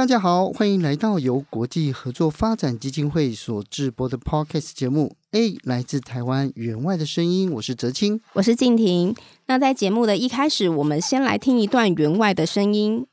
大家好，欢迎来到由国际合作发展基金会所制播的 Podcast 节目。A 来自台湾员外的声音，我是哲青，我是静婷。那在节目的一开始，我们先来听一段员外的声音。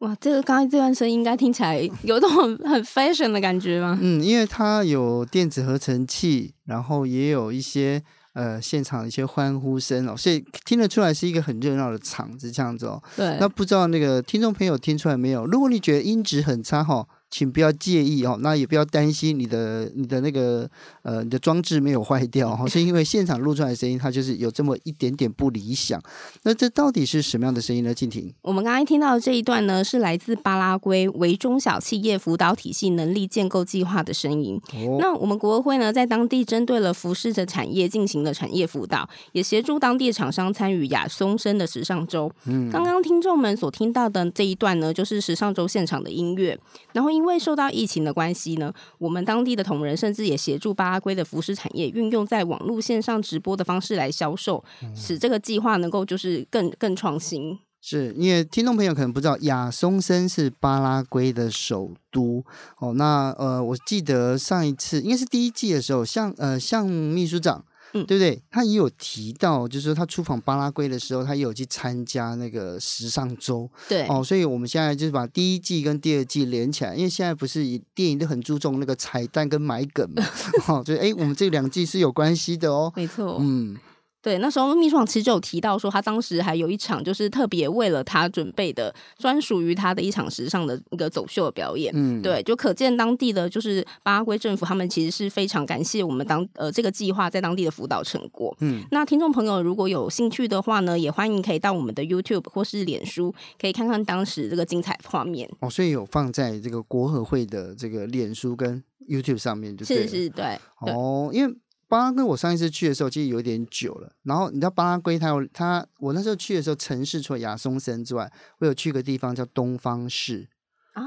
哇，这个刚才这段声音应该听起来有种很 很 fashion 的感觉吗？嗯，因为它有电子合成器，然后也有一些呃现场的一些欢呼声哦，所以听得出来是一个很热闹的场子这样子哦。对，那不知道那个听众朋友听出来没有？如果你觉得音质很差哈。请不要介意哦，那也不要担心你的你的那个呃你的装置没有坏掉哈，是因为现场录出来的声音它就是有这么一点点不理想。那这到底是什么样的声音呢？静婷，我们刚才听到的这一段呢，是来自巴拉圭为中小企业辅导体系能力建构计划的声音。哦、那我们国会呢，在当地针对了服饰的产业进行了产业辅导，也协助当地厂商参与亚松森的时尚周。嗯，刚刚听众们所听到的这一段呢，就是时尚周现场的音乐，然后因。因为受到疫情的关系呢，我们当地的同仁甚至也协助巴拉圭的服饰产业运用在网络线上直播的方式来销售，使这个计划能够就是更更创新。是因为听众朋友可能不知道，亚松森是巴拉圭的首都哦。那呃，我记得上一次应该是第一季的时候，像呃，像秘书长。嗯，对不对？他也有提到，就是说他出访巴拉圭的时候，他也有去参加那个时尚周。对哦，所以我们现在就是把第一季跟第二季连起来，因为现在不是电影都很注重那个彩蛋跟埋梗嘛，哦，所以哎，我们这两季是有关系的哦。没错，嗯。对，那时候秘书长其实就有提到说，他当时还有一场就是特别为了他准备的专属于他的一场时尚的一个走秀的表演。嗯，对，就可见当地的就是巴拉圭政府，他们其实是非常感谢我们当呃这个计划在当地的辅导成果。嗯，那听众朋友如果有兴趣的话呢，也欢迎可以到我们的 YouTube 或是脸书，可以看看当时这个精彩画面。哦，所以有放在这个国合会的这个脸书跟 YouTube 上面就，就是是，对。哦，因为。巴拉圭，我上一次去的时候其实有点久了。然后你知道巴拉圭，它有它，我那时候去的时候，城市除了亚松森之外，我有去个地方叫东方市，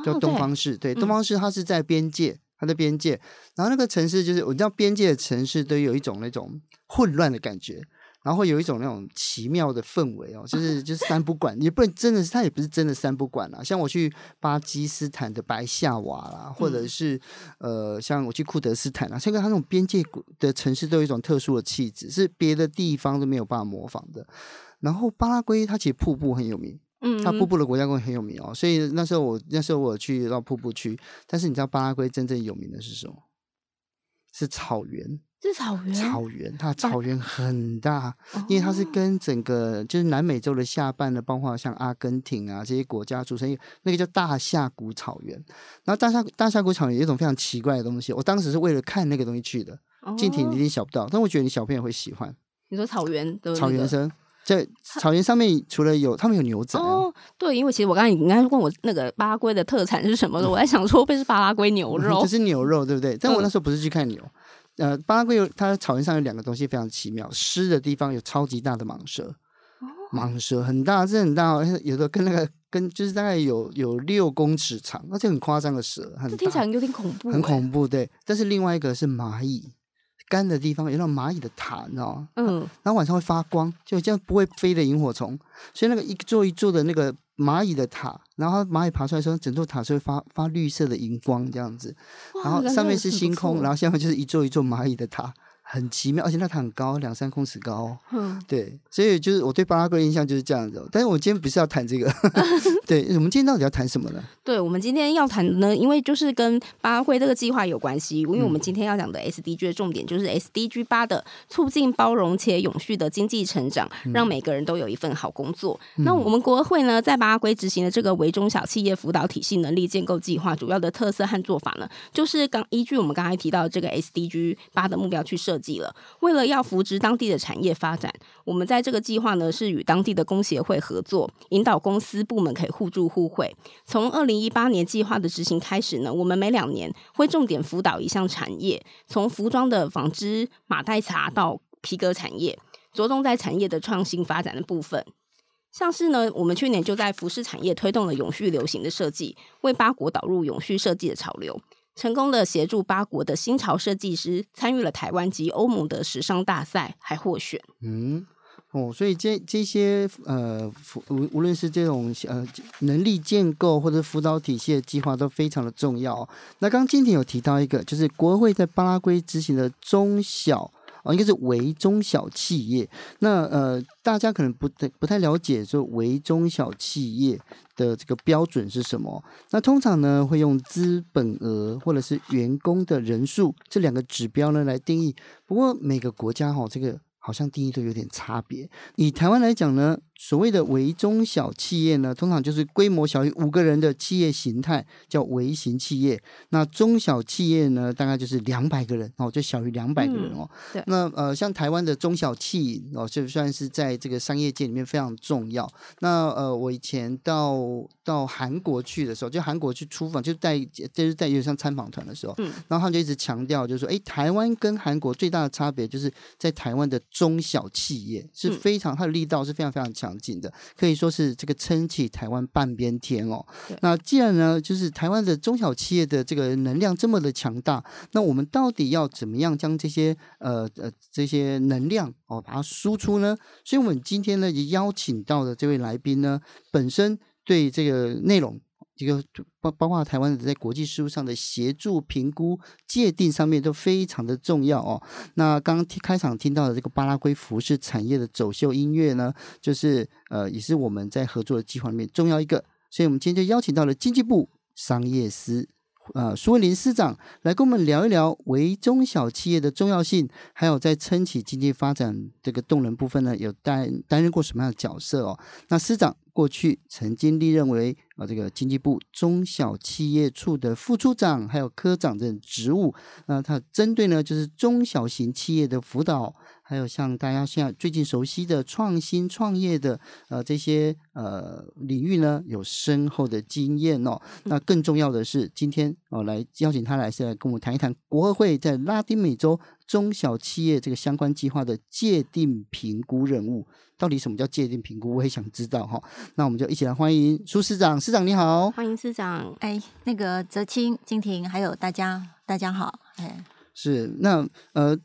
叫东方市。对，东方市它是在边界，它的边界。然后那个城市就是，我知道边界的城市都有一种那种混乱的感觉。然后会有一种那种奇妙的氛围哦，就是就是三不管，也不能真的是，它也不是真的三不管啦。像我去巴基斯坦的白夏瓦啦，或者是呃，像我去库德斯坦啊，这个它那种边界的城市都有一种特殊的气质，是别的地方都没有办法模仿的。然后巴拉圭它其实瀑布很有名，嗯，它瀑布的国家公园很有名哦，所以那时候我那时候我去到瀑布区，但是你知道巴拉圭真正有名的是什么？是草原。是草原，草原，它草原很大，啊、因为它是跟整个就是南美洲的下半的，包括像阿根廷啊这些国家组成一，那个叫大峡谷草原。然后大峡大峡谷草原有一种非常奇怪的东西，我当时是为了看那个东西去的。近体，你一定想不到，但我觉得你小朋友会喜欢。你说草原的、那个、草原生在草原上面，除了有他们有牛仔、啊、哦，对，因为其实我刚才你应该问我那个巴拉圭的特产是什么的，我在想说会是巴拉圭牛 肉，这是牛肉对不对？但我那时候不是去看牛。呃，巴拉圭有它草原上有两个东西非常奇妙，湿的地方有超级大的蟒蛇，蟒蛇很大，是很大，有的跟那个跟就是大概有有六公尺长，而且很夸张的蛇，很大，听起来有点恐怖，很恐怖，对。但是另外一个是蚂蚁，干的地方有那种蚂蚁的塔，你知道吗？嗯，然后晚上会发光，就这样不会飞的萤火虫，所以那个一座一座的那个。蚂蚁的塔，然后蚂蚁爬出来的时候，整座塔是会发发绿色的荧光这样子，然后上面是星空，然后下面就是一座一座蚂蚁的塔，很奇妙，而且那塔很高，两三公尺高。嗯，对，所以就是我对巴拉圭的印象就是这样子。但是我今天不是要谈这个，对，我们今天到底要谈什么呢？对，我们今天要谈呢，因为就是跟巴拉圭这个计划有关系，因为我们今天要讲的 SDG 的重点就是 SDG 八的促进包容且永续的经济成长，让每个人都有一份好工作。嗯、那我们国会呢，在巴拉圭执行的这个为中小企业辅导体系能力建构计划，主要的特色和做法呢，就是刚依据我们刚才提到的这个 SDG 八的目标去设计了。为了要扶植当地的产业发展，我们在这个计划呢，是与当地的工协会合作，引导公司部门可以互助互惠。从二零一八年计划的执行开始呢，我们每两年会重点辅导一项产业，从服装的纺织、马黛茶到皮革产业，着重在产业的创新发展的部分。像是呢，我们去年就在服饰产业推动了永续流行的设计，为八国导入永续设计的潮流，成功的协助八国的新潮设计师参与了台湾及欧盟的时尚大赛，还获选。嗯，哦，所以这这些呃，无无论是这种呃能力建构或者辅导体系的计划都非常的重要。那刚今天有提到一个，就是国会在巴拉圭执行的中小。哦，应该是微中小企业。那呃，大家可能不太不太了解，说微中小企业的这个标准是什么？那通常呢，会用资本额或者是员工的人数这两个指标呢来定义。不过每个国家哈、哦，这个好像定义都有点差别。以台湾来讲呢。所谓的微中小企业呢，通常就是规模小于五个人的企业形态，叫微型企业。那中小企业呢，大概就是两百个人哦，就小于两百个人哦。嗯、那呃，像台湾的中小企哦，就算是在这个商业界里面非常重要。那呃，我以前到到韩国去的时候，就韩国去出访，就带就是在有点像参访团的时候，嗯，然后他们就一直强调，就是说，哎，台湾跟韩国最大的差别，就是在台湾的中小企业是非常，它的力道是非常非常强。劲的可以说是这个撑起台湾半边天哦。那既然呢，就是台湾的中小企业的这个能量这么的强大，那我们到底要怎么样将这些呃呃这些能量哦把它输出呢？所以我们今天呢也邀请到的这位来宾呢，本身对这个内容。一个包包括台湾在国际事务上的协助、评估、界定上面都非常的重要哦。那刚刚开场听到的这个巴拉圭服饰产业的走秀音乐呢，就是呃也是我们在合作的计划里面重要一个，所以我们今天就邀请到了经济部商业司呃苏文林司长来跟我们聊一聊微中小企业的重要性，还有在撑起经济发展这个动能部分呢，有担担任过什么样的角色哦？那司长。过去曾经历任为啊这个经济部中小企业处的副处长，还有科长这种职务。那他针对呢就是中小型企业的辅导，还有像大家现在最近熟悉的创新创业的呃这些呃领域呢，有深厚的经验哦。那更重要的是，今天哦来邀请他来是来跟我们谈一谈国合会在拉丁美洲中小企业这个相关计划的界定评估任务。到底什么叫界定评估？我也想知道哈。那我们就一起来欢迎苏市长。市长你好，欢迎市长。哎，那个泽青、金婷，还有大家，大家好。哎，是那呃，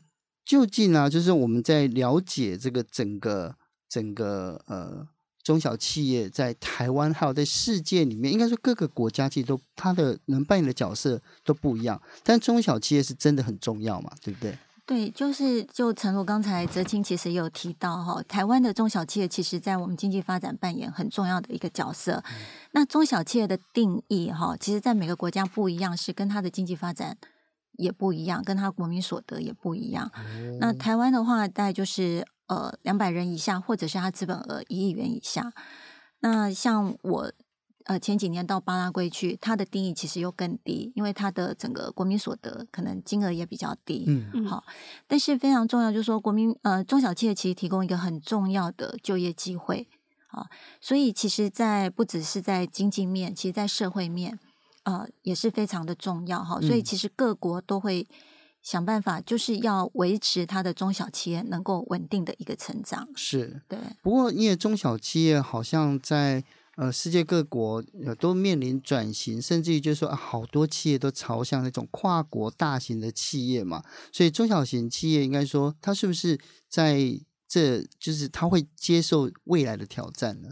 究竟呢，就是我们在了解这个整个整个呃中小企业在台湾还有在世界里面，应该说各个国家其实都它的能扮演的角色都不一样，但中小企业是真的很重要嘛，对不对？对，就是就诚如刚才泽清其实也有提到哈，台湾的中小企业其实在我们经济发展扮演很重要的一个角色。嗯、那中小企业的定义哈，其实在每个国家不一样，是跟它的经济发展也不一样，跟它国民所得也不一样。嗯、那台湾的话，大概就是呃两百人以下，或者是它资本额一亿元以下。那像我。呃，前几年到巴拉圭去，它的定义其实又更低，因为它的整个国民所得可能金额也比较低。嗯，好，但是非常重要，就是说国民呃中小企业其实提供一个很重要的就业机会啊，所以其实，在不只是在经济面，其实在社会面呃也是非常的重要哈。所以其实各国都会想办法，就是要维持它的中小企业能够稳定的一个成长。是，对。不过因为中小企业好像在。呃，世界各国呃都面临转型，甚至于就是说，啊，好多企业都朝向那种跨国大型的企业嘛。所以中小型企业应该说，它是不是在这就是它会接受未来的挑战呢？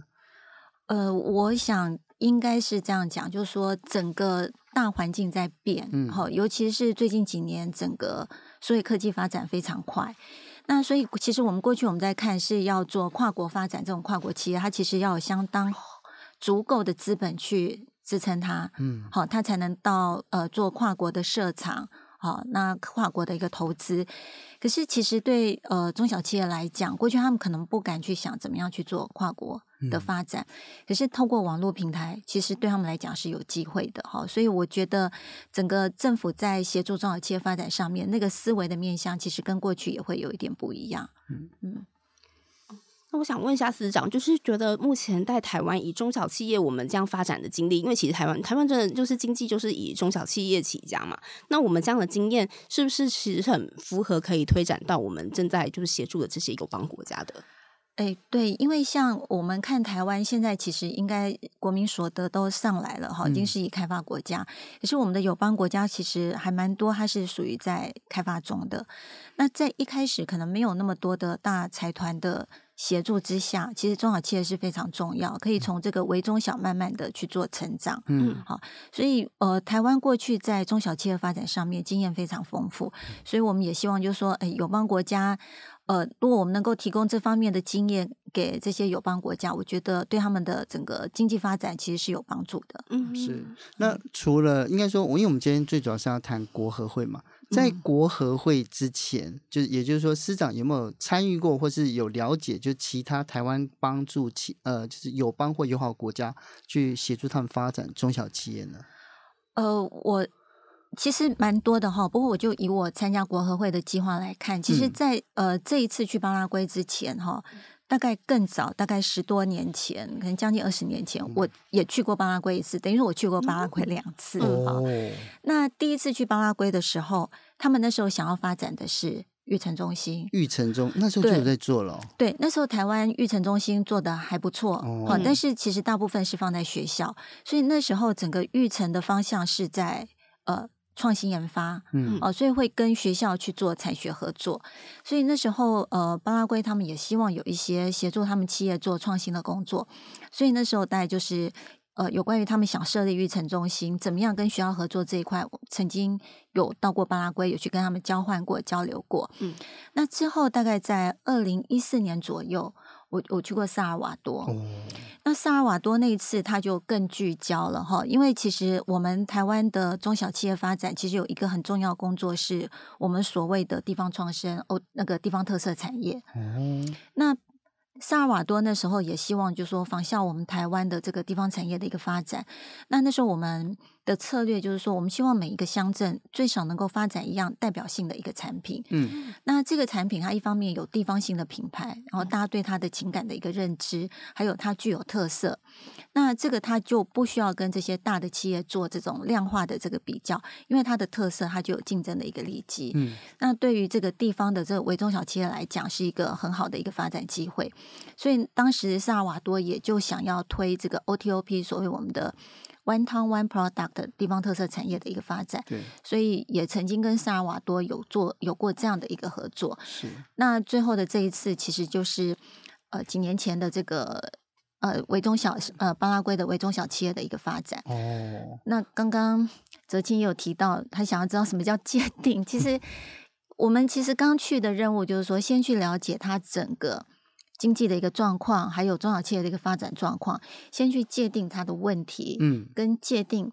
呃，我想应该是这样讲，就是说整个大环境在变，嗯，好，尤其是最近几年，整个所以科技发展非常快。那所以，其实我们过去我们在看是要做跨国发展，这种跨国企业，它其实要有相当足够的资本去支撑它，嗯，好，它才能到呃做跨国的设厂。好，那跨国的一个投资，可是其实对呃中小企业来讲，过去他们可能不敢去想怎么样去做跨国的发展，嗯、可是透过网络平台，其实对他们来讲是有机会的哈。所以我觉得整个政府在协助中小企业发展上面，那个思维的面向，其实跟过去也会有一点不一样。嗯嗯。那我想问一下司长，就是觉得目前在台湾以中小企业我们这样发展的经历，因为其实台湾台湾真的就是经济就是以中小企业起家嘛。那我们这样的经验是不是其实很符合可以推展到我们正在就是协助的这些友邦国家的？哎，对，因为像我们看台湾现在其实应该国民所得都上来了哈，已经是以开发国家，可、嗯、是我们的友邦国家其实还蛮多，它是属于在开发中的。那在一开始可能没有那么多的大财团的。协助之下，其实中小企业是非常重要，可以从这个微中小慢慢的去做成长。嗯，好，所以呃，台湾过去在中小企业发展上面经验非常丰富，所以我们也希望就是说，哎，友邦国家，呃，如果我们能够提供这方面的经验给这些友邦国家，我觉得对他们的整个经济发展其实是有帮助的。嗯，是。那除了应该说，我因为我们今天最主要是要谈国合会嘛。在国合会之前，嗯、就也就是说，司长有没有参与过，或是有了解，就其他台湾帮助其呃，就是友邦或友好国家去协助他们发展中小企业呢？呃，我其实蛮多的哈，不过我就以我参加国合会的计划来看，其实在，在、嗯、呃这一次去巴拉圭之前哈。大概更早，大概十多年前，可能将近二十年前，我也去过巴拉圭一次，等于说我去过巴拉圭两次哈、哦。那第一次去巴拉圭的时候，他们那时候想要发展的是育成中心。育成中那时候就有在做了。对，那时候台湾育成中心做的还不错哦，但是其实大部分是放在学校，所以那时候整个育成的方向是在呃。创新研发，嗯，哦，所以会跟学校去做产学合作，所以那时候，呃，巴拉圭他们也希望有一些协助他们企业做创新的工作，所以那时候大概就是，呃，有关于他们想设立育成中心，怎么样跟学校合作这一块，我曾经有到过巴拉圭，有去跟他们交换过、交流过，嗯，那之后大概在二零一四年左右。我我去过萨尔瓦多，哦、那萨尔瓦多那一次他就更聚焦了哈，因为其实我们台湾的中小企业发展其实有一个很重要工作，是我们所谓的地方创生哦，那个地方特色产业。哦、那萨尔瓦多那时候也希望就是说仿效我们台湾的这个地方产业的一个发展，那那时候我们。的策略就是说，我们希望每一个乡镇最少能够发展一样代表性的一个产品。嗯，那这个产品它一方面有地方性的品牌，然后大家对它的情感的一个认知，还有它具有特色。那这个它就不需要跟这些大的企业做这种量化的这个比较，因为它的特色它就有竞争的一个利基。嗯，那对于这个地方的这个微中小企业来讲，是一个很好的一个发展机会。所以当时萨尔瓦多也就想要推这个 OTOP，所谓我们的。One Town One Product 地方特色产业的一个发展，对，所以也曾经跟萨尔瓦多有做有过这样的一个合作。是，那最后的这一次，其实就是呃几年前的这个呃微中小呃巴拉圭的微中小企业的一个发展。哦，那刚刚泽清也有提到，他想要知道什么叫界定。其实 我们其实刚去的任务就是说，先去了解它整个。经济的一个状况，还有中小企业的一个发展状况，先去界定它的问题，嗯，跟界定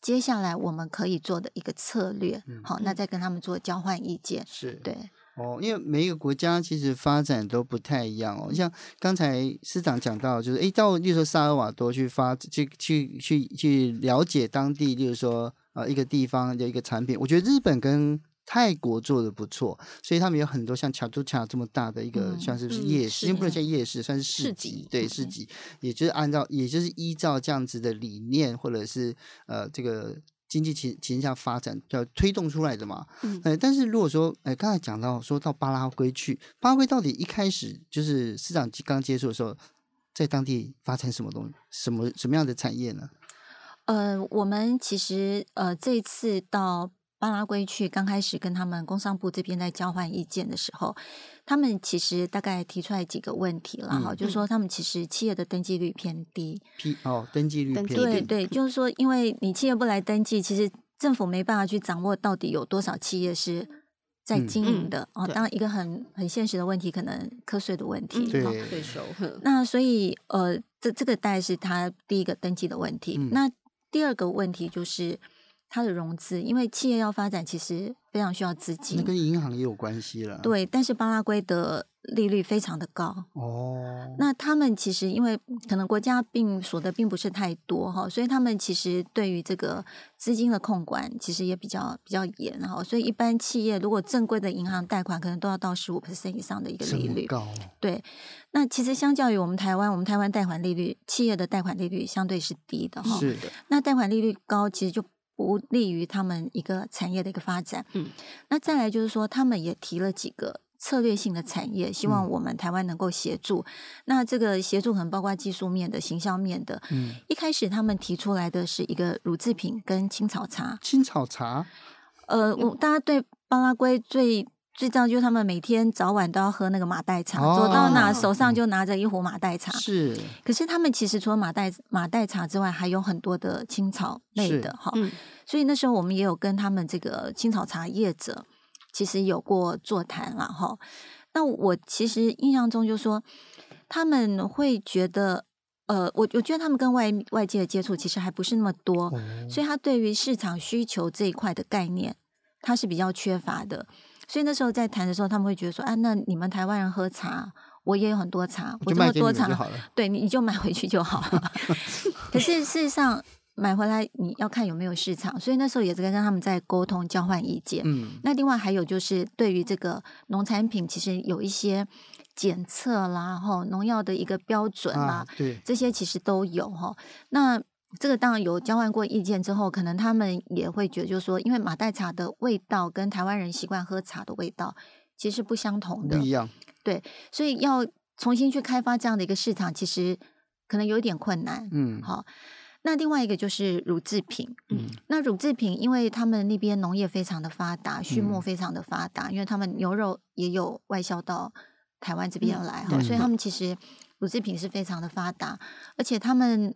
接下来我们可以做的一个策略，嗯、好，那再跟他们做交换意见，是。对。哦，因为每一个国家其实发展都不太一样哦，像刚才司长讲到，就是诶，到例如说萨尔瓦多去发，去去去去了解当地，例如说呃一个地方的一个产品，我觉得日本跟。泰国做的不错，所以他们有很多像卡都卡这么大的一个，嗯、像是不是夜市？因为不能叫夜市，算是市集。对，市集，也就是按照，也就是依照这样子的理念，或者是呃这个经济情情况下发展，要推动出来的嘛。嗯、呃。但是如果说，哎、呃，刚才讲到说到巴拉圭去，巴拉圭到底一开始就是市长刚接触的时候，在当地发展什么东西，什么什么样的产业呢？呃，我们其实呃这次到。巴拉圭去，刚开始跟他们工商部这边在交换意见的时候，他们其实大概提出来几个问题了哈，嗯、就是说他们其实企业的登记率偏低。P 哦，登记率偏低。对对，就是说，因为你企业不来登记，其实政府没办法去掌握到底有多少企业是在经营的、哦。当然，一个很很现实的问题，可能课税的问题，对税收。那所以呃，这这个大概是他第一个登记的问题。嗯、那第二个问题就是。它的融资，因为企业要发展，其实非常需要资金。那跟银行也有关系了。对，但是巴拉圭的利率非常的高。哦。那他们其实因为可能国家并所得并不是太多哈，所以他们其实对于这个资金的控管其实也比较比较严哈。所以一般企业如果正规的银行贷款，可能都要到十五 percent 以上的一个利率。高。对。那其实相较于我们台湾，我们台湾贷款利率，企业的贷款利率相对是低的哈。是的。那贷款利率高，其实就。不利于他们一个产业的一个发展。嗯，那再来就是说，他们也提了几个策略性的产业，希望我们台湾能够协助。嗯、那这个协助可能包括技术面的、行销面的。嗯，一开始他们提出来的是一个乳制品跟青草茶。青草茶，呃，我大家对巴拉圭最。最重要就是他们每天早晚都要喝那个马黛茶，哦、走到哪手上就拿着一壶马黛茶。是，可是他们其实除了马黛马黛茶之外，还有很多的青草类的哈。嗯、所以那时候我们也有跟他们这个青草茶业者，其实有过座谈了哈。那我其实印象中就说，他们会觉得，呃，我我觉得他们跟外外界的接触其实还不是那么多，哦、所以他对于市场需求这一块的概念，他是比较缺乏的。所以那时候在谈的时候，他们会觉得说：“啊，那你们台湾人喝茶，我也有很多茶，我这么多茶，对，你你就买回去就好了。”可是事实上买回来你要看有没有市场，所以那时候也是跟他们在沟通交换意见。嗯，那另外还有就是对于这个农产品，其实有一些检测啦，哈，农药的一个标准啦，啊、对，这些其实都有哈。那这个当然有交换过意见之后，可能他们也会觉得，就是说，因为马黛茶的味道跟台湾人习惯喝茶的味道其实不相同的，不一样。对，所以要重新去开发这样的一个市场，其实可能有一点困难。嗯，好。那另外一个就是乳制品，嗯，那乳制品，因为他们那边农业非常的发达，畜牧非常的发达，嗯、因为他们牛肉也有外销到台湾这边来，哈、嗯，所以他们其实乳制品是非常的发达，而且他们。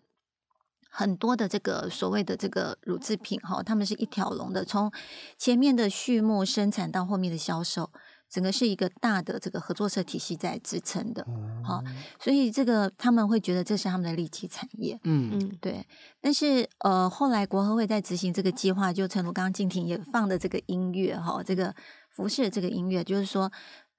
很多的这个所谓的这个乳制品哈，他们是一条龙的，从前面的畜牧生产到后面的销售，整个是一个大的这个合作社体系在支撑的，好，所以这个他们会觉得这是他们的利基产业，嗯嗯，对。但是呃，后来国合会在执行这个计划，就诚如刚刚静婷也放的这个音乐哈，这个服饰的这个音乐，就是说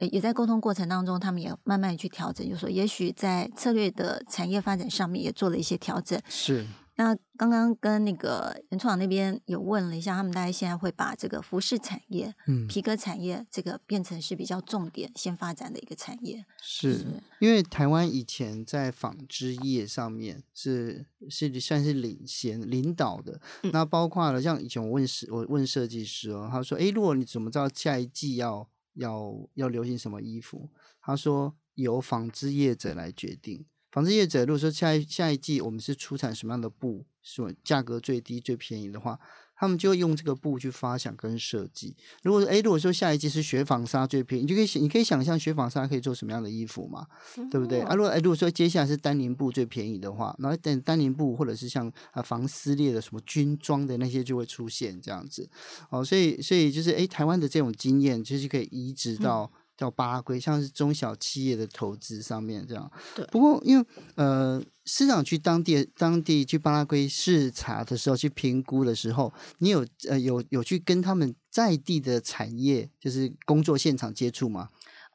也在沟通过程当中，他们也慢慢去调整，就是说也许在策略的产业发展上面也做了一些调整，是。那刚刚跟那个原创那边有问了一下，他们大概现在会把这个服饰产业、嗯，皮革产业这个变成是比较重点先发展的一个产业。是，是因为台湾以前在纺织业上面是是算是领先领导的。嗯、那包括了像以前我问设我问设计师哦，他说：“哎，如果你怎么知道下一季要要要流行什么衣服？”他说：“由纺织业者来决定。”纺织业者，如果说下一下一季我们是出产什么样的布，是价格最低最便宜的话，他们就会用这个布去发想跟设计。如果诶，如果说下一季是雪纺纱最便宜，你就可以想，你可以想象雪纺纱可以做什么样的衣服嘛，嗯、对不对？啊，如果诶，如果说接下来是丹宁布最便宜的话，然后等丹宁布或者是像啊防撕裂的什么军装的那些就会出现这样子。哦，所以所以就是诶，台湾的这种经验其实可以移植到。嗯叫巴拉圭，像是中小企业的投资上面这样。对。不过，因为呃，市长去当地当地去巴拉圭视察的时候，去评估的时候，你有呃有有去跟他们在地的产业，就是工作现场接触吗？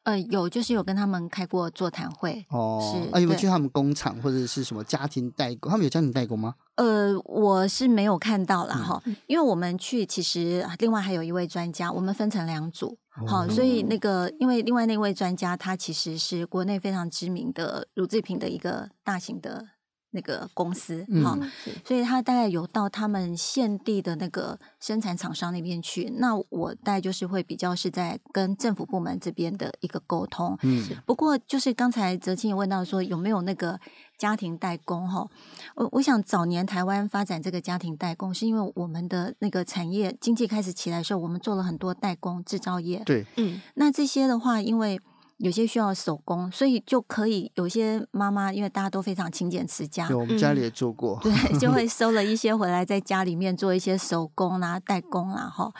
呃，有，就是有跟他们开过座谈会。哦。是。啊，有没有去他们工厂或者是什么家庭代工？他们有家庭代工吗？呃，我是没有看到啦哈，嗯、因为我们去其实另外还有一位专家，我们分成两组。好，所以那个，因为另外那位专家，他其实是国内非常知名的乳制品的一个大型的那个公司，嗯好，所以他大概有到他们现地的那个生产厂商那边去。那我大概就是会比较是在跟政府部门这边的一个沟通。嗯，不过就是刚才泽清也问到说有没有那个家庭代工哈？我我想早年台湾发展这个家庭代工，是因为我们的那个产业经济开始起来的时候，我们做了很多代工制造业。对，嗯，那这些的话，因为有些需要手工，所以就可以有些妈妈，因为大家都非常勤俭持家对，我们家里也做过。对，就会 收了一些回来，在家里面做一些手工啊、代工啊，哈。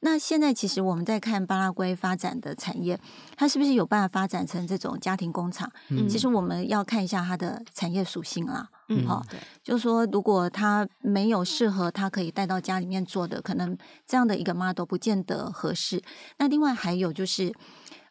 那现在其实我们在看巴拉圭发展的产业，它是不是有办法发展成这种家庭工厂？嗯其实我们要看一下它的产业属性啦。嗯，好对，就是说，如果它没有适合它可以带到家里面做的，可能这样的一个 model 不见得合适。那另外还有就是，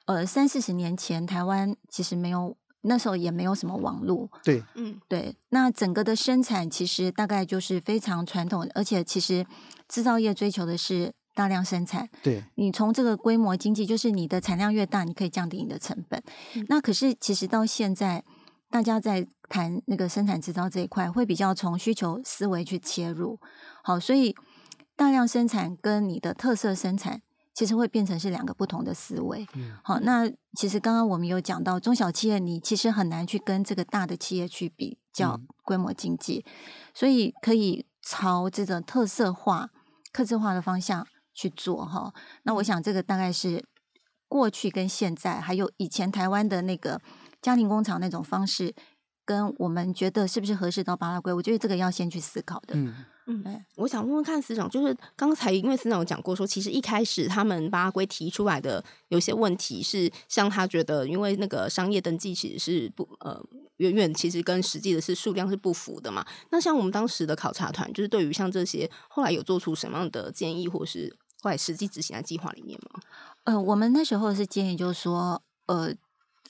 呃，三四十年前台湾其实没有，那时候也没有什么网络，对，嗯对，那整个的生产其实大概就是非常传统，而且其实制造业追求的是大量生产。对，你从这个规模经济，就是你的产量越大，你可以降低你的成本。那可是其实到现在，大家在谈那个生产制造这一块，会比较从需求思维去切入。好，所以大量生产跟你的特色生产，其实会变成是两个不同的思维。嗯好，那其实刚刚我们有讲到中小企业，你其实很难去跟这个大的企业去比较规模经济，所以可以朝这种特色化、客制化的方向去做哈。那我想这个大概是过去跟现在，还有以前台湾的那个家庭工厂那种方式，跟我们觉得是不是合适到巴拉圭？我觉得这个要先去思考的。嗯，嗯对，我想问问看司长，就是刚才因为司长有讲过说，其实一开始他们巴拉圭提出来的有些问题是，像他觉得因为那个商业登记其实是不呃远远其实跟实际的是数量是不符的嘛。那像我们当时的考察团，就是对于像这些后来有做出什么样的建议，或是后来实际执行在计划里面吗？呃，我们那时候是建议，就是说，呃。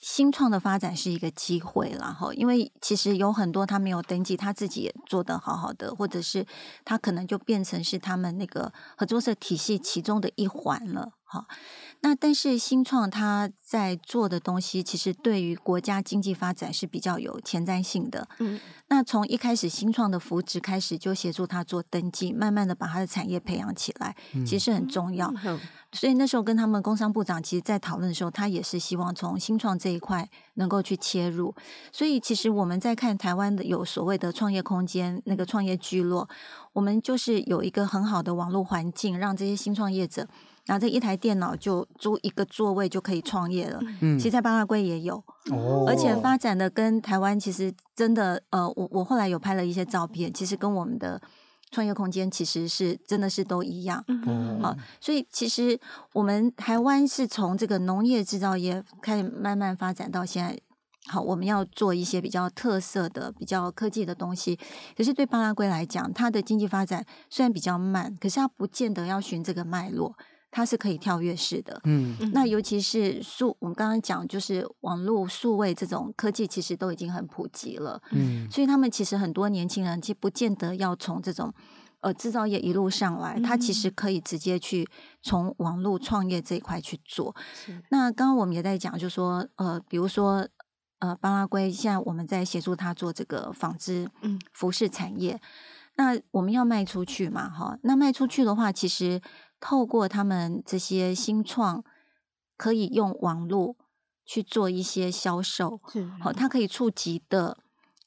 新创的发展是一个机会啦，哈，因为其实有很多他没有登记，他自己也做得好好的，或者是他可能就变成是他们那个合作社体系其中的一环了，哈。那但是新创他在做的东西，其实对于国家经济发展是比较有前瞻性的。嗯，那从一开始新创的扶植开始，就协助他做登记，慢慢的把他的产业培养起来，其实很重要。嗯所以那时候跟他们工商部长其实，在讨论的时候，他也是希望从新创这一块能够去切入。所以其实我们在看台湾的有所谓的创业空间，那个创业聚落，我们就是有一个很好的网络环境，让这些新创业者拿着一台电脑就租一个座位就可以创业了。嗯，其实，在巴拉圭也有，哦，而且发展的跟台湾其实真的，呃，我我后来有拍了一些照片，其实跟我们的。创业空间其实是真的是都一样，嗯好，所以其实我们台湾是从这个农业制造业开始慢慢发展到现在，好，我们要做一些比较特色的、比较科技的东西。可是对巴拉圭来讲，它的经济发展虽然比较慢，可是它不见得要循这个脉络。它是可以跳跃式的，嗯，那尤其是数，我们刚刚讲就是网络数位这种科技，其实都已经很普及了，嗯，所以他们其实很多年轻人其实不见得要从这种呃制造业一路上来，他其实可以直接去从网络创业这一块去做。那刚刚我们也在讲，就是说呃，比如说呃，巴拉圭现在我们在协助他做这个纺织、嗯，服饰产业，那我们要卖出去嘛，哈，那卖出去的话，其实。透过他们这些新创，可以用网络去做一些销售，好，它可以触及的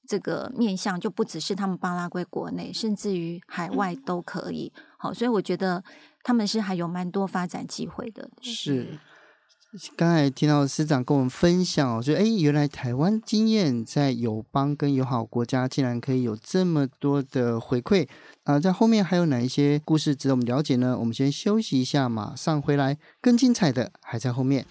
这个面向就不只是他们巴拉圭国内，甚至于海外都可以。好，所以我觉得他们是还有蛮多发展机会的。是。刚才听到师长跟我们分享，我觉得哎，原来台湾经验在友邦跟友好国家竟然可以有这么多的回馈啊！在后面还有哪一些故事值得我们了解呢？我们先休息一下，马上回来，更精彩的还在后面。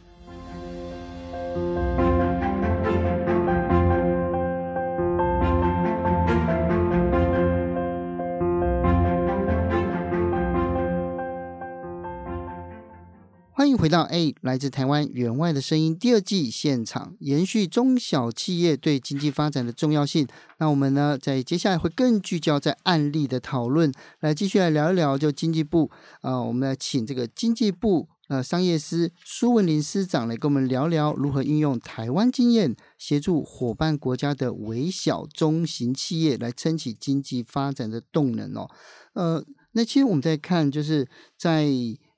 回到 A 来自台湾援外的声音第二季现场，延续中小企业对经济发展的重要性。那我们呢，在接下来会更聚焦在案例的讨论，来继续来聊一聊。就经济部啊、我们来请这个经济部呃商业司苏文林司长来跟我们聊聊如何运用台湾经验，协助伙伴国家的微小中型企业来撑起经济发展的动能哦。呃，那其实我们在看，就是在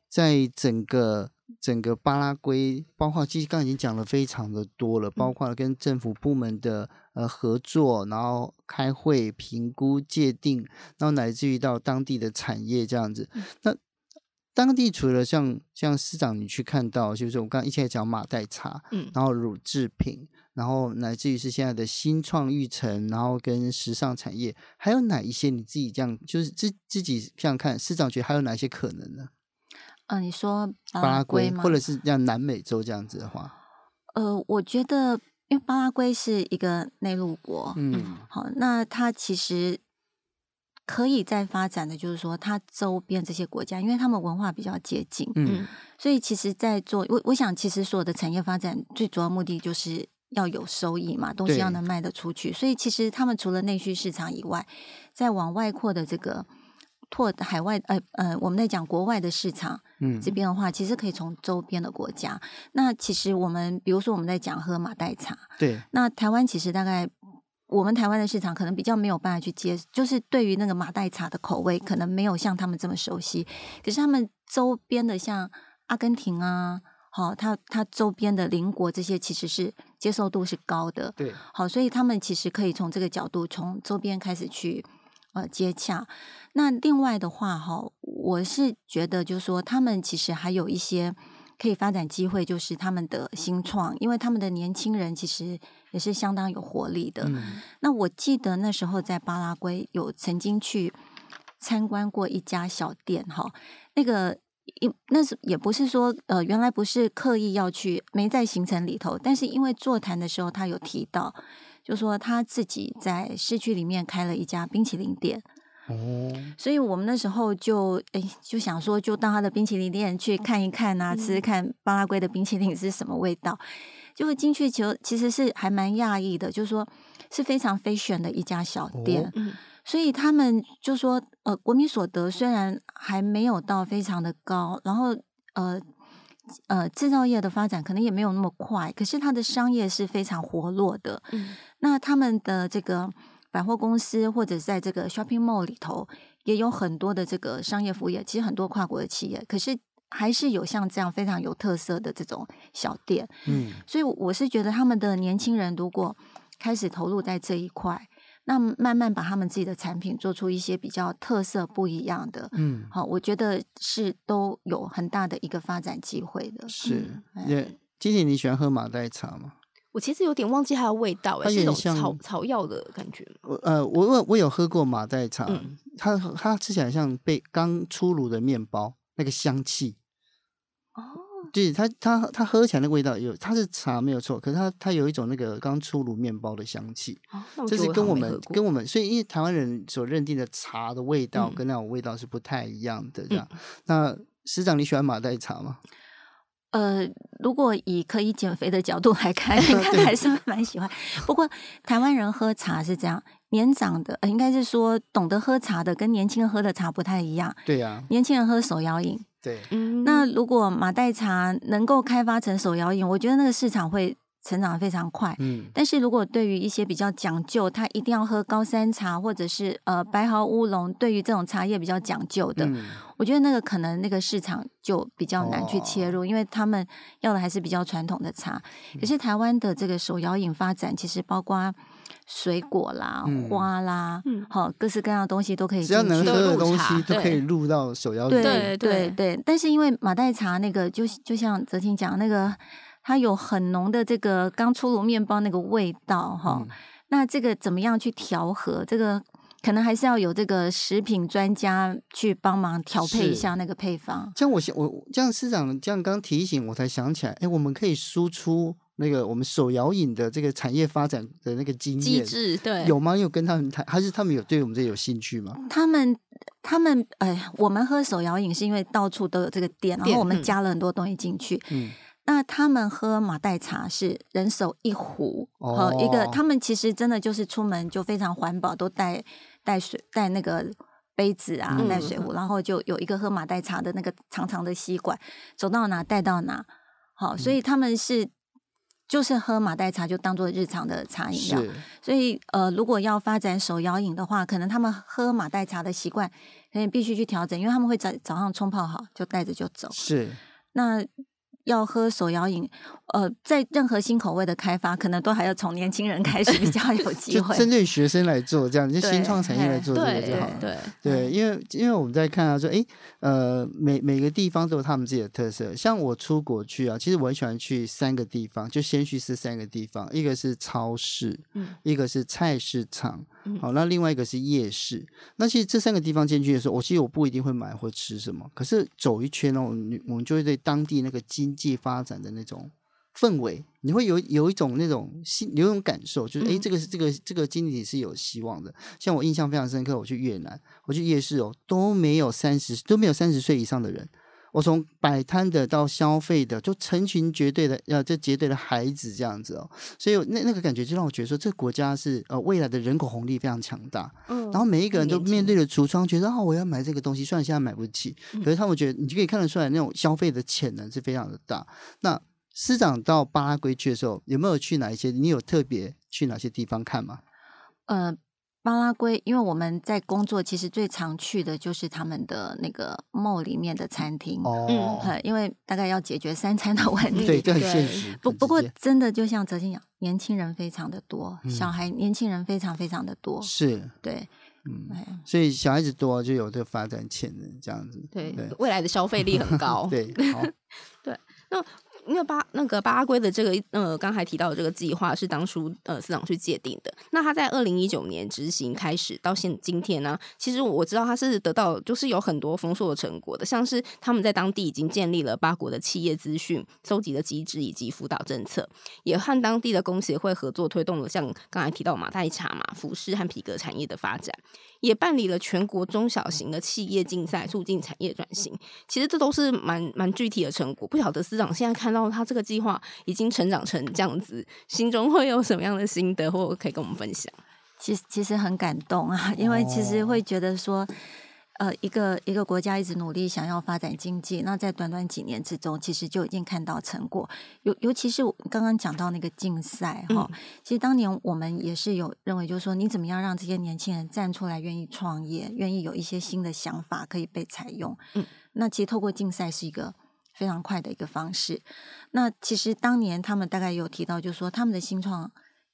在整个。整个巴拉圭，包括其实刚才已经讲了非常的多了，包括跟政府部门的呃合作，然后开会评估界定，然后乃至于到当地的产业这样子。那当地除了像像市长你去看到，就是我刚刚一开始讲马黛茶，嗯，然后乳制品，然后乃至于是现在的新创育成，然后跟时尚产业，还有哪一些你自己这样就是自自己这样看，市长觉得还有哪些可能呢？嗯、呃，你说巴拉圭，巴拉圭吗？或者是像南美洲这样子的话，呃，我觉得因为巴拉圭是一个内陆国，嗯，好，那它其实可以再发展的，就是说它周边这些国家，因为他们文化比较接近，嗯，所以其实，在做我我想，其实所有的产业发展最主要目的就是要有收益嘛，东西要能卖得出去，所以其实他们除了内需市场以外，在往外扩的这个。拓海外，呃呃，我们在讲国外的市场，嗯，这边的话，其实可以从周边的国家。那其实我们，比如说我们在讲喝马黛茶，对，那台湾其实大概我们台湾的市场可能比较没有办法去接，就是对于那个马黛茶的口味，可能没有像他们这么熟悉。可是他们周边的像阿根廷啊，好，它它周边的邻国这些其实是接受度是高的，对，好，所以他们其实可以从这个角度，从周边开始去。呃，接洽。那另外的话，哈，我是觉得，就是说，他们其实还有一些可以发展机会，就是他们的新创，因为他们的年轻人其实也是相当有活力的。嗯。那我记得那时候在巴拉圭有曾经去参观过一家小店，哈，那个一那是也不是说呃，原来不是刻意要去，没在行程里头，但是因为座谈的时候他有提到。就说他自己在市区里面开了一家冰淇淋店，哦，所以我们那时候就哎就想说，就到他的冰淇淋店去看一看啊，吃吃看巴拉圭的冰淇淋是什么味道。就会进去就其实是还蛮讶异的，就是说是非常 fashion 的一家小店，所以他们就说呃，国民所得虽然还没有到非常的高，然后呃。呃，制造业的发展可能也没有那么快，可是它的商业是非常活络的。嗯，那他们的这个百货公司或者在这个 shopping mall 里头，也有很多的这个商业服务业，其实很多跨国的企业，可是还是有像这样非常有特色的这种小店。嗯，所以我是觉得他们的年轻人如果开始投入在这一块。那慢慢把他们自己的产品做出一些比较特色不一样的，嗯，好，我觉得是都有很大的一个发展机会的。是，也，金姐你喜欢喝马黛茶吗？我其实有点忘记它的味道，它有点像草草药的感觉。我呃，我我我有喝过马黛茶，嗯、它它吃起来像被刚出炉的面包，那个香气。哦。对它，它它喝起来的味道有，它是茶没有错，可是它它有一种那个刚出炉面包的香气，这、哦、是跟我们跟我们，所以因为台湾人所认定的茶的味道跟那种味道是不太一样的。这样，嗯、那师长你喜欢马黛茶吗？呃，如果以可以减肥的角度来看，应 该还是蛮喜欢。不过台湾人喝茶是这样，年长的，呃、应该是说懂得喝茶的，跟年轻人喝的茶不太一样。对呀、啊，年轻人喝手摇饮。对，那如果马黛茶能够开发成手摇饮，我觉得那个市场会成长得非常快。嗯，但是如果对于一些比较讲究，他一定要喝高山茶或者是呃白毫乌龙，对于这种茶叶比较讲究的，嗯、我觉得那个可能那个市场就比较难去切入，哦、因为他们要的还是比较传统的茶。可是台湾的这个手摇饮发展，其实包括。水果啦，嗯、花啦，好、嗯，各式各样的东西都可以。只要能喝的东西都可以入到手摇饮。对对对对。但是因为马黛茶那个，就就像泽清讲那个，它有很浓的这个刚出炉面包那个味道哈。嗯、那这个怎么样去调和？这个可能还是要有这个食品专家去帮忙调配一下那个配方。像我我这样市长这样刚提醒我才想起来，哎，我们可以输出。那个我们手摇饮的这个产业发展的那个经验机制，对，有吗？有跟他们谈，还是他们有对我们这有兴趣吗？他们他们哎，我们喝手摇饮是因为到处都有这个店，然后我们加了很多东西进去。嗯，那他们喝马黛茶是人手一壶，哦，一个他们其实真的就是出门就非常环保，都带带水带那个。杯子啊，带水壶，然后就有一个喝马黛茶的那个长长的吸管，走到哪带到哪。好，所以他们是就是喝马黛茶就当做日常的茶饮料。所以呃，如果要发展手摇饮的话，可能他们喝马黛茶的习惯可能必须去调整，因为他们会早早上冲泡好就带着就走。是那。要喝手摇饮，呃，在任何新口味的开发，可能都还要从年轻人开始比较有 机会。就针对学生来做这样，就新创产业来做这个就好了。对对，对，因为因为我们在看啊，说哎，呃，每每个地方都有他们自己的特色。像我出国去啊，其实我很喜欢去三个地方，就先去是三个地方，一个是超市，嗯，一个是菜市场。好，那另外一个是夜市。那其实这三个地方进去的时候，我其实我不一定会买或吃什么，可是走一圈呢，我们我们就会对当地那个经济发展的那种氛围，你会有有一种那种心，有一种感受，就是哎，这个是这个这个经济是有希望的。像我印象非常深刻，我去越南，我去夜市哦，都没有三十都没有三十岁以上的人。我从摆摊的到消费的，就成群结队的，呃，这结队的孩子这样子哦，所以那那个感觉就让我觉得说，这个国家是呃未来的人口红利非常强大。嗯，然后每一个人都面对着橱窗，觉得啊，我要买这个东西，虽然现在买不起，可是他们觉得你就可以看得出来那种消费的潜能是非常的大。那师长到巴拉圭去的时候，有没有去哪一些？你有特别去哪些地方看吗？呃。巴拉圭，因为我们在工作，其实最常去的就是他们的那个 mall 里面的餐厅。哦，嗯，因为大概要解决三餐的问题，对，这很现实。不不过，真的就像哲青讲，年轻人非常的多，嗯，小孩年轻人非常非常的多。是，对，嗯，所以小孩子多就有这个发展潜能，这样子。对，对未来的消费力很高。对，好，对，那。巴那个巴拉圭的这个呃，刚才提到的这个计划是当初呃司长去界定的。那他在二零一九年执行开始到现今天呢，其实我知道他是得到就是有很多丰硕的成果的，像是他们在当地已经建立了八国的企业资讯收集的机制以及辅导政策，也和当地的工协会合作推动了像刚才提到马黛茶嘛、服饰和皮革产业的发展。也办理了全国中小型的企业竞赛，促进产业转型。其实这都是蛮蛮具体的成果。不晓得司长现在看到他这个计划已经成长成这样子，心中会有什么样的心得，或可以跟我们分享？其实其实很感动啊，因为其实会觉得说。呃，一个一个国家一直努力想要发展经济，那在短短几年之中，其实就已经看到成果。尤尤其是我刚刚讲到那个竞赛哈，嗯、其实当年我们也是有认为，就是说你怎么样让这些年轻人站出来，愿意创业，愿意有一些新的想法可以被采用。嗯，那其实透过竞赛是一个非常快的一个方式。那其实当年他们大概有提到，就是说他们的新创。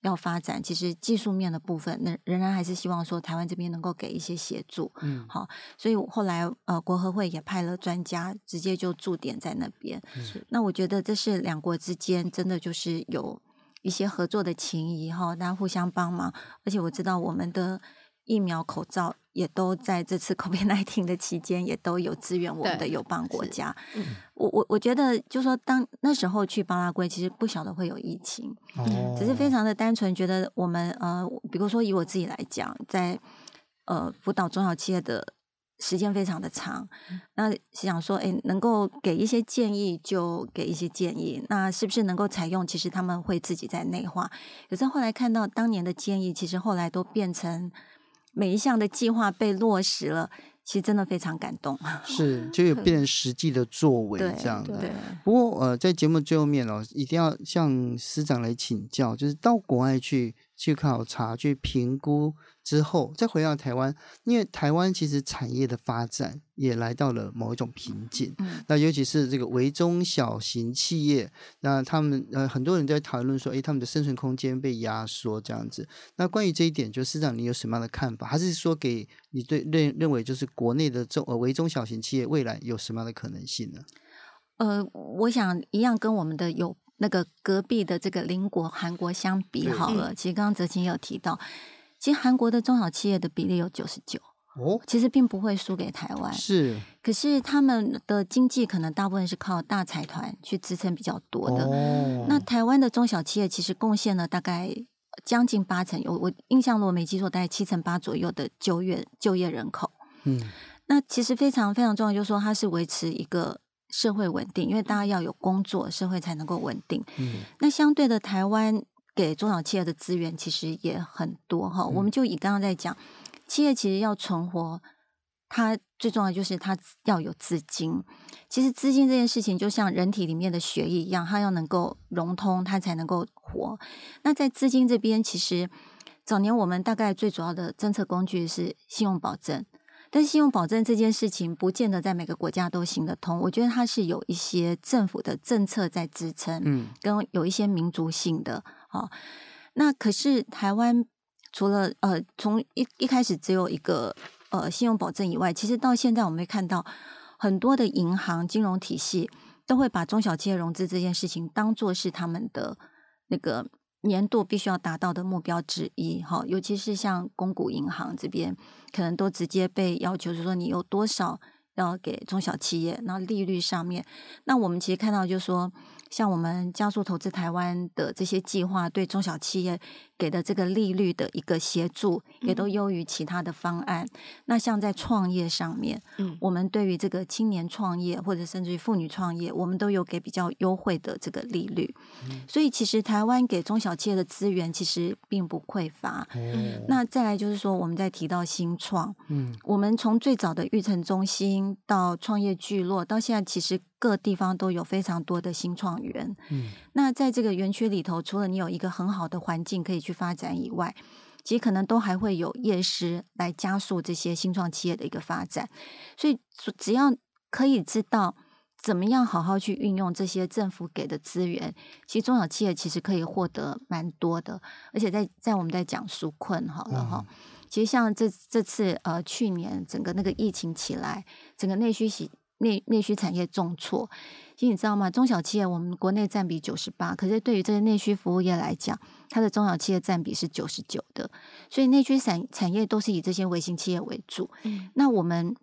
要发展，其实技术面的部分，那仍然还是希望说台湾这边能够给一些协助。嗯，好，所以后来呃，国合会也派了专家，直接就驻点在那边。是，那我觉得这是两国之间真的就是有一些合作的情谊哈，大家互相帮忙，而且我知道我们的。疫苗、口罩也都在这次 COVID-19 的期间，也都有支援我们的友邦国家。嗯、我我我觉得，就说当那时候去巴拉圭，其实不晓得会有疫情，哦、只是非常的单纯，觉得我们呃，比如说以我自己来讲，在呃辅导中小企业的时间非常的长，嗯、那想说，哎，能够给一些建议就给一些建议，那是不是能够采用？其实他们会自己在内化。可是后来看到当年的建议，其实后来都变成。每一项的计划被落实了，其实真的非常感动。是，就有变成实际的作为这样的。对。不过呃，在节目最后面哦，一定要向师长来请教，就是到国外去去考察、去评估。之后再回到台湾，因为台湾其实产业的发展也来到了某一种瓶颈。嗯，那尤其是这个微中小型企业，那他们呃很多人在讨论说，诶，他们的生存空间被压缩这样子。那关于这一点，就司长你有什么样的看法？还是说给你对认认为就是国内的中呃微中小型企业未来有什么样的可能性呢？呃，我想一样跟我们的有那个隔壁的这个邻国韩国相比好了。其实刚刚哲青有提到。其实韩国的中小企业的比例有九十九哦，其实并不会输给台湾。是，可是他们的经济可能大部分是靠大财团去支撑比较多的。哦，那台湾的中小企业其实贡献了大概将近八成，有我印象如果没记错，大概七成八左右的就业就业人口。嗯，那其实非常非常重要，就是说它是维持一个社会稳定，因为大家要有工作，社会才能够稳定。嗯，那相对的台湾。给中小企业的资源其实也很多哈，嗯、我们就以刚刚在讲，企业其实要存活，它最重要就是它要有资金。其实资金这件事情就像人体里面的血液一样，它要能够融通，它才能够活。那在资金这边，其实早年我们大概最主要的政策工具是信用保证，但是信用保证这件事情不见得在每个国家都行得通。我觉得它是有一些政府的政策在支撑，嗯，跟有一些民族性的。好，那可是台湾除了呃，从一一开始只有一个呃信用保证以外，其实到现在我们会看到。很多的银行金融体系都会把中小企业融资这件事情当做是他们的那个年度必须要达到的目标之一，哈，尤其是像公股银行这边，可能都直接被要求，是说你有多少要给中小企业，然后利率上面，那我们其实看到就是说。像我们加速投资台湾的这些计划，对中小企业给的这个利率的一个协助，也都优于其他的方案。嗯、那像在创业上面，嗯，我们对于这个青年创业或者甚至于妇女创业，我们都有给比较优惠的这个利率。嗯、所以其实台湾给中小企业的资源其实并不匮乏。嗯、那再来就是说，我们在提到新创，嗯，我们从最早的育成中心到创业聚落，到现在其实。各地方都有非常多的新创园，嗯，那在这个园区里头，除了你有一个很好的环境可以去发展以外，其实可能都还会有夜市来加速这些新创企业的一个发展。所以，只要可以知道怎么样好好去运用这些政府给的资源，其实中小企业其实可以获得蛮多的。而且在在我们在讲纾困好了哈，嗯、其实像这这次呃去年整个那个疫情起来，整个内需洗。内内需产业重挫，其实你知道吗？中小企业我们国内占比九十八，可是对于这些内需服务业来讲，它的中小企业占比是九十九的，所以内需产产业都是以这些微型企业为主。嗯，那我们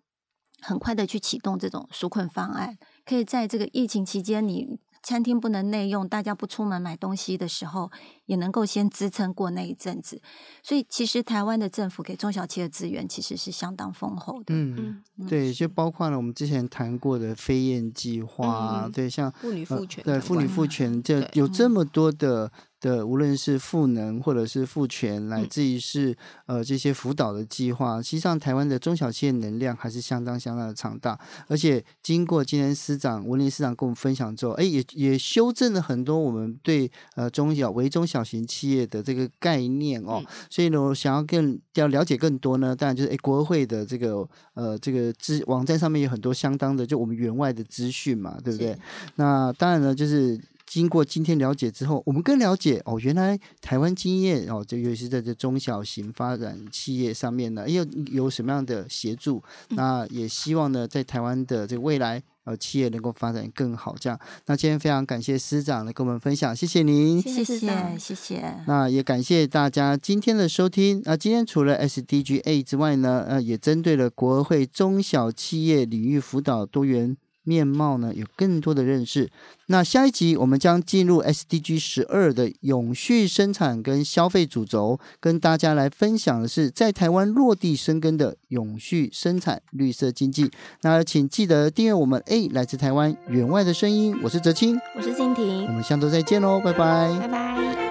很快的去启动这种纾困方案，可以在这个疫情期间你。餐厅不能内用，大家不出门买东西的时候，也能够先支撑过那一阵子。所以，其实台湾的政府给中小企业资源其实是相当丰厚的。嗯，对，就包括了我们之前谈过的飞燕计划，对，像妇女赋权，对妇女赋权，就有这么多的。的无论是赋能或者是赋权，来自于是呃这些辅导的计划，实际上台湾的中小企业能量还是相当相当的强大，而且经过今天司长文林司长跟我们分享之后，哎，也也修正了很多我们对呃中小微中小型企业的这个概念哦，所以呢，我想要更要了解更多呢，当然就是哎国会的这个呃这个资网站上面有很多相当的就我们员外的资讯嘛，对不对？那当然呢，就是。经过今天了解之后，我们更了解哦，原来台湾经验哦，这尤其是在这中小型发展企业上面呢，又有什么样的协助？嗯、那也希望呢，在台湾的这个未来呃，企业能够发展更好。这样，那今天非常感谢师长来跟我们分享，谢谢您，谢谢谢谢。那也感谢大家今天的收听。那今天除了 SDGA 之外呢，呃，也针对了国合会中小企业领域辅导多元面貌呢，有更多的认识。那下一集我们将进入 SDG 十二的永续生产跟消费主轴，跟大家来分享的是在台湾落地生根的永续生产绿色经济。那请记得订阅我们 A 来自台湾员外的声音，我是哲青，我是静婷，我们下周再见喽，拜拜，拜拜。